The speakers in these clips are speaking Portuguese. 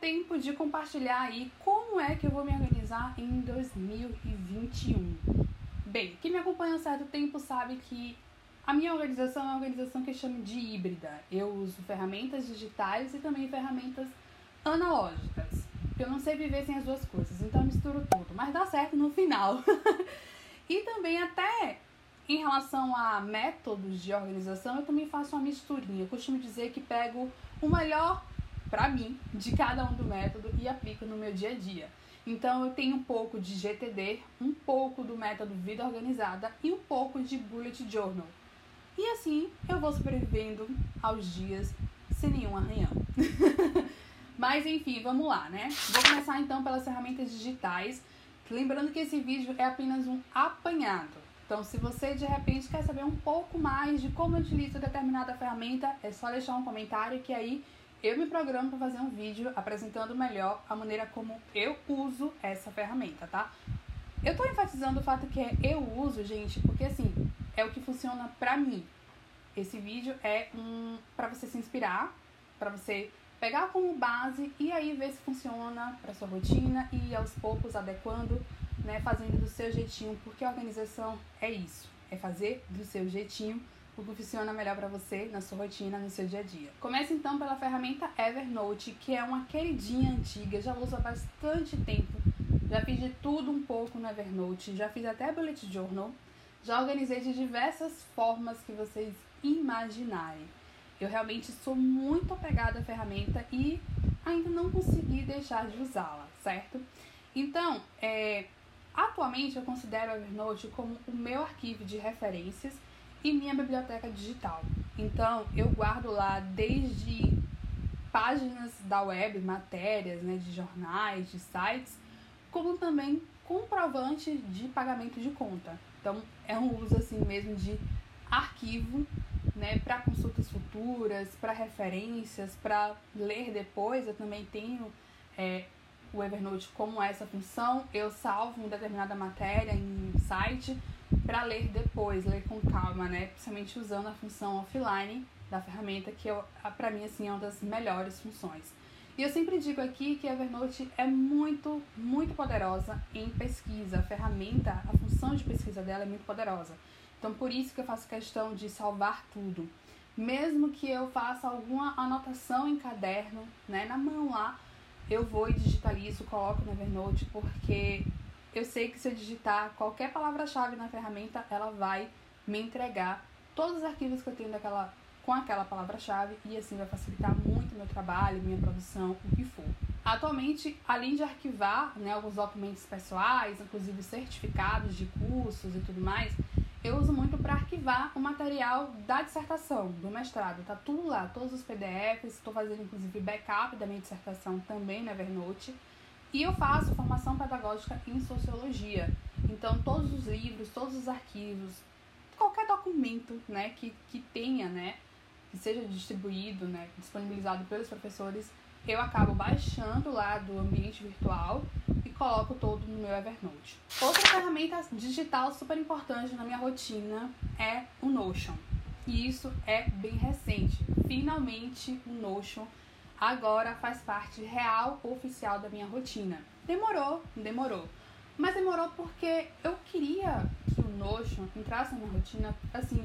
tempo de compartilhar aí como é que eu vou me organizar em 2021. Bem, quem me acompanha há um certo tempo sabe que a minha organização é uma organização que eu chamo de híbrida. Eu uso ferramentas digitais e também ferramentas analógicas. Eu não sei viver sem as duas coisas, então eu misturo tudo, mas dá certo no final. e também até em relação a métodos de organização, eu também faço uma misturinha. Eu costumo dizer que pego o melhor para mim de cada um do método e aplico no meu dia a dia. Então eu tenho um pouco de GTD, um pouco do método Vida Organizada e um pouco de Bullet Journal. E assim eu vou sobrevivendo aos dias sem nenhum arranhão. Mas enfim, vamos lá, né? Vou começar então pelas ferramentas digitais. Lembrando que esse vídeo é apenas um apanhado. Então, se você de repente quer saber um pouco mais de como eu utilizo determinada ferramenta, é só deixar um comentário que aí eu me programo para fazer um vídeo apresentando melhor a maneira como eu uso essa ferramenta, tá? Eu tô enfatizando o fato que é eu uso, gente, porque assim, é o que funciona pra mim. Esse vídeo é um para você se inspirar, para você pegar como base e aí ver se funciona para sua rotina e aos poucos adequando, né, fazendo do seu jeitinho, porque organização é isso, é fazer do seu jeitinho o que funciona melhor para você na sua rotina, no seu dia a dia. Comece então pela ferramenta Evernote, que é uma queridinha antiga, já uso há bastante tempo. Já fiz de tudo um pouco no Evernote, já fiz até bullet journal, já organizei de diversas formas que vocês imaginarem. Eu realmente sou muito apegada à ferramenta e ainda não consegui deixar de usá-la, certo? Então, é, atualmente eu considero o Evernote como o meu arquivo de referências e minha biblioteca digital. Então, eu guardo lá desde páginas da web, matérias, né, de jornais, de sites, como também comprovante de pagamento de conta. Então, é um uso assim mesmo de arquivo, né, para consultas futuras, para referências, para ler depois. Eu também tenho é, o Evernote como essa função. Eu salvo uma determinada matéria em site para ler depois, ler com calma, né? Principalmente usando a função offline da ferramenta, que para mim assim é uma das melhores funções. E eu sempre digo aqui que a Evernote é muito, muito poderosa em pesquisa. A ferramenta, a função de pesquisa dela é muito poderosa. Então por isso que eu faço questão de salvar tudo. Mesmo que eu faça alguma anotação em caderno, né, na mão lá, eu vou e digitalizo, coloco no Evernote, porque eu sei que se eu digitar qualquer palavra-chave na ferramenta, ela vai me entregar todos os arquivos que eu tenho daquela, com aquela palavra-chave e assim vai facilitar muito meu trabalho, minha produção, o que for. Atualmente, além de arquivar né, alguns documentos pessoais, inclusive certificados de cursos e tudo mais, eu uso muito para arquivar o material da dissertação, do mestrado. Tá tudo lá, todos os PDFs, estou fazendo inclusive backup da minha dissertação também na Evernote. E eu faço formação pedagógica em sociologia. Então, todos os livros, todos os arquivos, qualquer documento né, que, que tenha, né, que seja distribuído, né, disponibilizado pelos professores, eu acabo baixando lá do ambiente virtual e coloco todo no meu Evernote. Outra ferramenta digital super importante na minha rotina é o Notion. E isso é bem recente. Finalmente o Notion agora faz parte real oficial da minha rotina. Demorou, demorou. Mas demorou porque eu queria que o Notion entrasse na minha rotina, assim,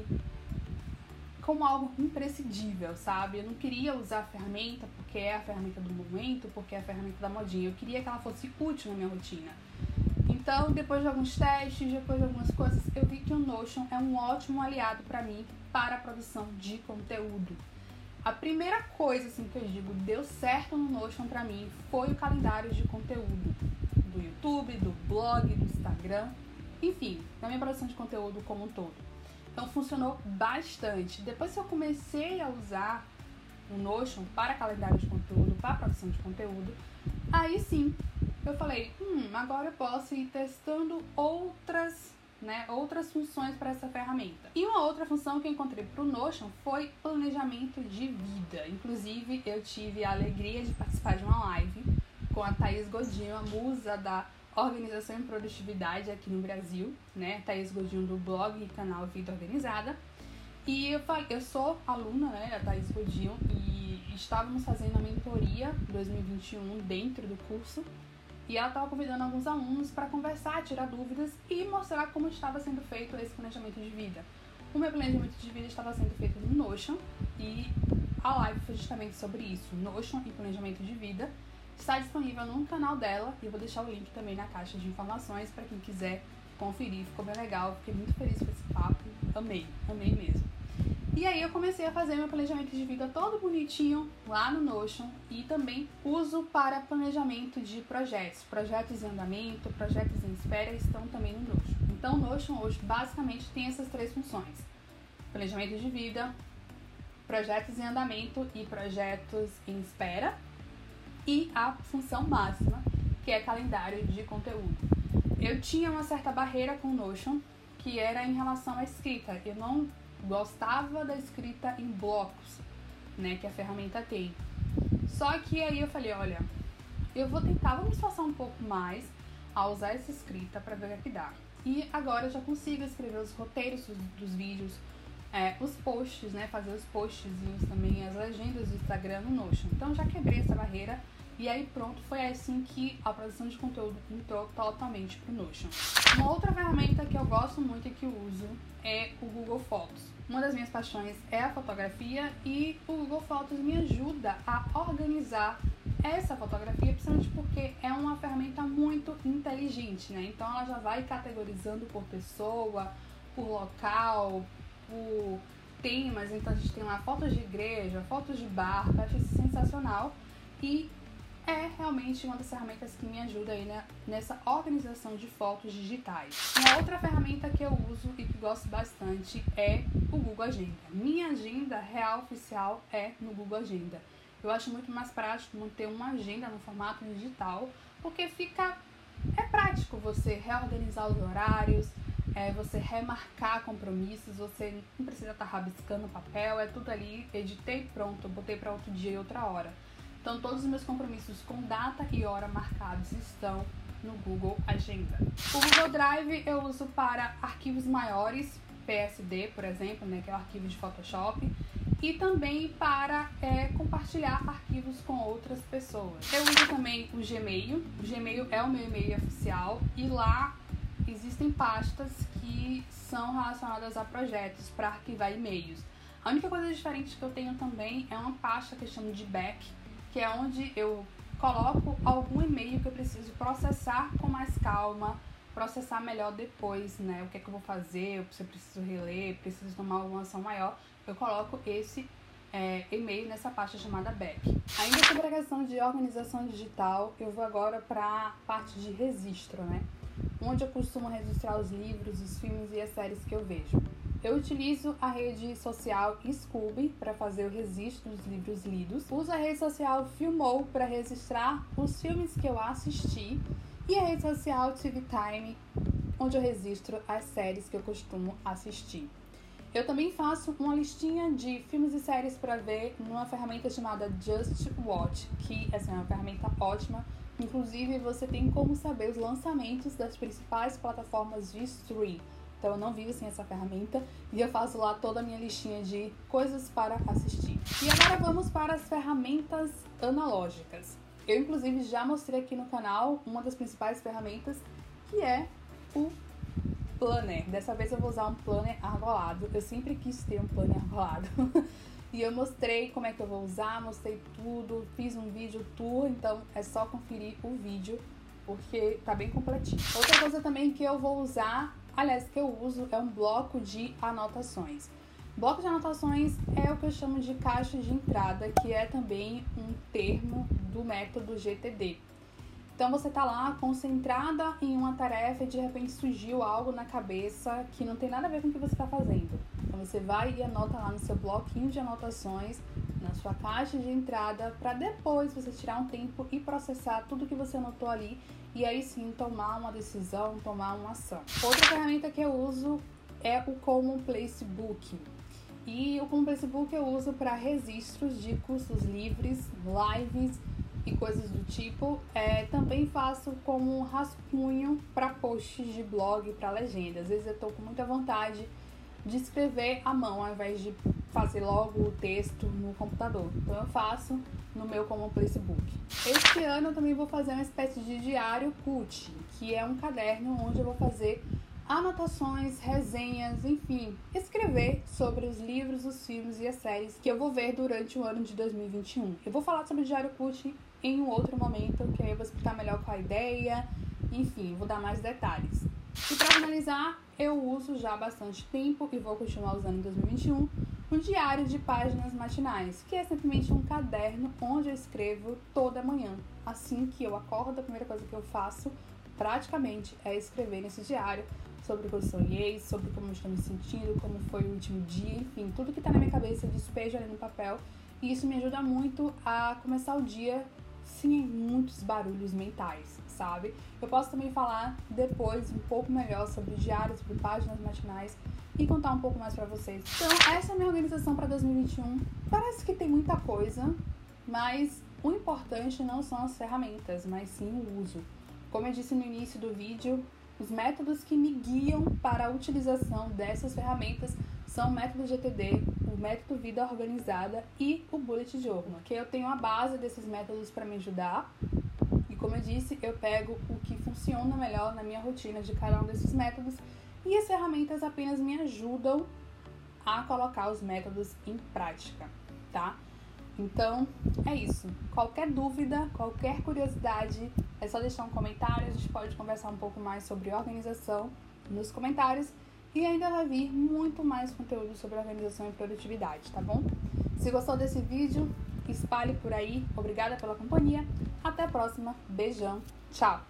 como algo imprescindível, sabe? Eu não queria usar a ferramenta porque é a ferramenta do momento, porque é a ferramenta da modinha. Eu queria que ela fosse útil na minha rotina. Então, depois de alguns testes, depois de algumas coisas, eu vi que o Notion é um ótimo aliado para mim para a produção de conteúdo. A primeira coisa assim que eu digo deu certo no Notion para mim foi o calendário de conteúdo do YouTube, do blog, do Instagram, enfim, da minha produção de conteúdo como um todo. Então funcionou bastante. Depois que eu comecei a usar o Notion para calendário de conteúdo, para produção de conteúdo, aí sim eu falei, hum, agora eu posso ir testando outras né, outras funções para essa ferramenta. E uma outra função que eu encontrei para o Notion foi planejamento de vida. Inclusive, eu tive a alegria de participar de uma live com a Thaís Godinho, a musa da organização e produtividade aqui no Brasil, né? Thaís Godinho do blog e canal Vida Organizada. E eu, falei, eu sou aluna, né, da Thaís Godinho, e, estávamos fazendo a mentoria 2021 dentro do curso e ela estava convidando alguns alunos para conversar, tirar dúvidas e mostrar como estava sendo feito esse planejamento de vida. O meu planejamento de vida estava sendo feito no Notion e a live foi justamente sobre isso, Notion e planejamento de vida. Está disponível no canal dela e eu vou deixar o link também na caixa de informações para quem quiser conferir. Ficou bem legal, fiquei muito feliz com esse papo, amei, amei mesmo. E aí eu comecei a fazer meu planejamento de vida todo bonitinho lá no Notion e também uso para planejamento de projetos. Projetos em andamento, projetos em espera estão também no Notion. Então o Notion hoje basicamente tem essas três funções. Planejamento de vida, projetos em andamento e projetos em espera. E a função máxima, que é calendário de conteúdo. Eu tinha uma certa barreira com o Notion, que era em relação à escrita. Eu não gostava da escrita em blocos, né, que a ferramenta tem. Só que aí eu falei, olha, eu vou tentar, vou me esforçar um pouco mais a usar essa escrita para ver o que dá. E agora eu já consigo escrever os roteiros dos, dos vídeos, é, os posts, né, fazer os posts também, as legendas do Instagram no Notion. Então já quebrei essa barreira e aí pronto, foi assim que a produção de conteúdo entrou totalmente pro Notion. Uma outra ferramenta que eu gosto muito e que uso é o Google Fotos. Uma das minhas paixões é a fotografia e o Google Fotos me ajuda a organizar essa fotografia, principalmente porque é uma ferramenta muito inteligente, né? Então ela já vai categorizando por pessoa, por local, por temas. Então a gente tem lá fotos de igreja, fotos de barco, acho isso sensacional. E é realmente uma das ferramentas que me ajuda aí né, nessa organização de fotos digitais. Uma outra ferramenta que eu uso e que gosto bastante é o Google Agenda. Minha agenda real oficial é no Google Agenda. Eu acho muito mais prático manter uma agenda no formato digital, porque fica é prático você reorganizar os horários, é, você remarcar compromissos, você não precisa estar rabiscando papel, é tudo ali, editei pronto, botei para outro dia e outra hora. Então, todos os meus compromissos com data e hora marcados estão no Google Agenda. O Google Drive eu uso para arquivos maiores, PSD, por exemplo, né, que é o arquivo de Photoshop, e também para é, compartilhar arquivos com outras pessoas. Eu uso também o Gmail. O Gmail é o meu e-mail oficial e lá existem pastas que são relacionadas a projetos para arquivar e-mails. A única coisa diferente que eu tenho também é uma pasta que eu chamo de back, que é onde eu coloco algum e-mail que eu preciso processar com mais calma, processar melhor depois, né? O que é que eu vou fazer, se eu preciso reler, preciso tomar alguma ação maior, eu coloco esse é, e-mail nessa pasta chamada back. Ainda sobre a questão de organização digital, eu vou agora para a parte de registro, né? Onde eu costumo registrar os livros, os filmes e as séries que eu vejo. Eu utilizo a rede social Scooby para fazer o registro dos livros lidos. Uso a rede social Filmou para registrar os filmes que eu assisti. E a rede social TV Time, onde eu registro as séries que eu costumo assistir. Eu também faço uma listinha de filmes e séries para ver numa ferramenta chamada Just Watch, que assim, é uma ferramenta ótima. Inclusive, você tem como saber os lançamentos das principais plataformas de stream. Então eu não vivo sem essa ferramenta e eu faço lá toda a minha listinha de coisas para assistir. E agora vamos para as ferramentas analógicas. Eu inclusive já mostrei aqui no canal uma das principais ferramentas que é o planner. Dessa vez eu vou usar um planner argolado. Eu sempre quis ter um planner argolado. e eu mostrei como é que eu vou usar, mostrei tudo, fiz um vídeo tour, então é só conferir o vídeo porque tá bem completinho. Outra coisa também que eu vou usar aliás, que eu uso é um bloco de anotações. Bloco de anotações é o que eu chamo de caixa de entrada, que é também um termo do método GTD. Então você está lá concentrada em uma tarefa e de repente surgiu algo na cabeça que não tem nada a ver com o que você está fazendo. Então você vai e anota lá no seu bloquinho de anotações, na sua caixa de entrada, para depois você tirar um tempo e processar tudo que você anotou ali e aí sim tomar uma decisão, tomar uma ação. Outra ferramenta que eu uso é o Common Place Book. E o Common Place Book eu uso para registros de cursos livres, lives e coisas do tipo. É, também faço como um rascunho para posts de blog, para legenda. Às vezes eu estou com muita vontade de escrever à mão ao invés de fazer logo o texto no computador. Então eu faço no meu como Facebook. Este ano eu também vou fazer uma espécie de diário CUT, que é um caderno onde eu vou fazer anotações, resenhas, enfim, escrever sobre os livros, os filmes e as séries que eu vou ver durante o ano de 2021. Eu vou falar sobre o Diário Cult em um outro momento, que aí eu vou explicar melhor qual a ideia, enfim, vou dar mais detalhes. E para finalizar, eu uso já há bastante tempo e vou continuar usando em 2021 um diário de páginas matinais, que é simplesmente um caderno onde eu escrevo toda manhã. Assim que eu acordo, a primeira coisa que eu faço praticamente é escrever nesse diário sobre o que eu sonhei, sobre como eu estou me sentindo, como foi o último dia, enfim, tudo que está na minha cabeça eu despejo ali no papel. E isso me ajuda muito a começar o dia sem muitos barulhos mentais, sabe? Eu posso também falar depois um pouco melhor sobre diários, sobre páginas matinais e contar um pouco mais para vocês. Então, essa é a minha organização para 2021. Parece que tem muita coisa, mas o importante não são as ferramentas, mas sim o uso. Como eu disse no início do vídeo, os métodos que me guiam para a utilização dessas ferramentas são o método GTD, o método Vida Organizada e o Bullet Journal, que eu tenho a base desses métodos para me ajudar. E como eu disse, eu pego o que funciona melhor na minha rotina de cada um desses métodos e as ferramentas apenas me ajudam a colocar os métodos em prática, tá? Então, é isso. Qualquer dúvida, qualquer curiosidade, é só deixar um comentário. A gente pode conversar um pouco mais sobre organização nos comentários. E ainda vai vir muito mais conteúdo sobre organização e produtividade, tá bom? Se gostou desse vídeo, espalhe por aí. Obrigada pela companhia. Até a próxima. Beijão. Tchau.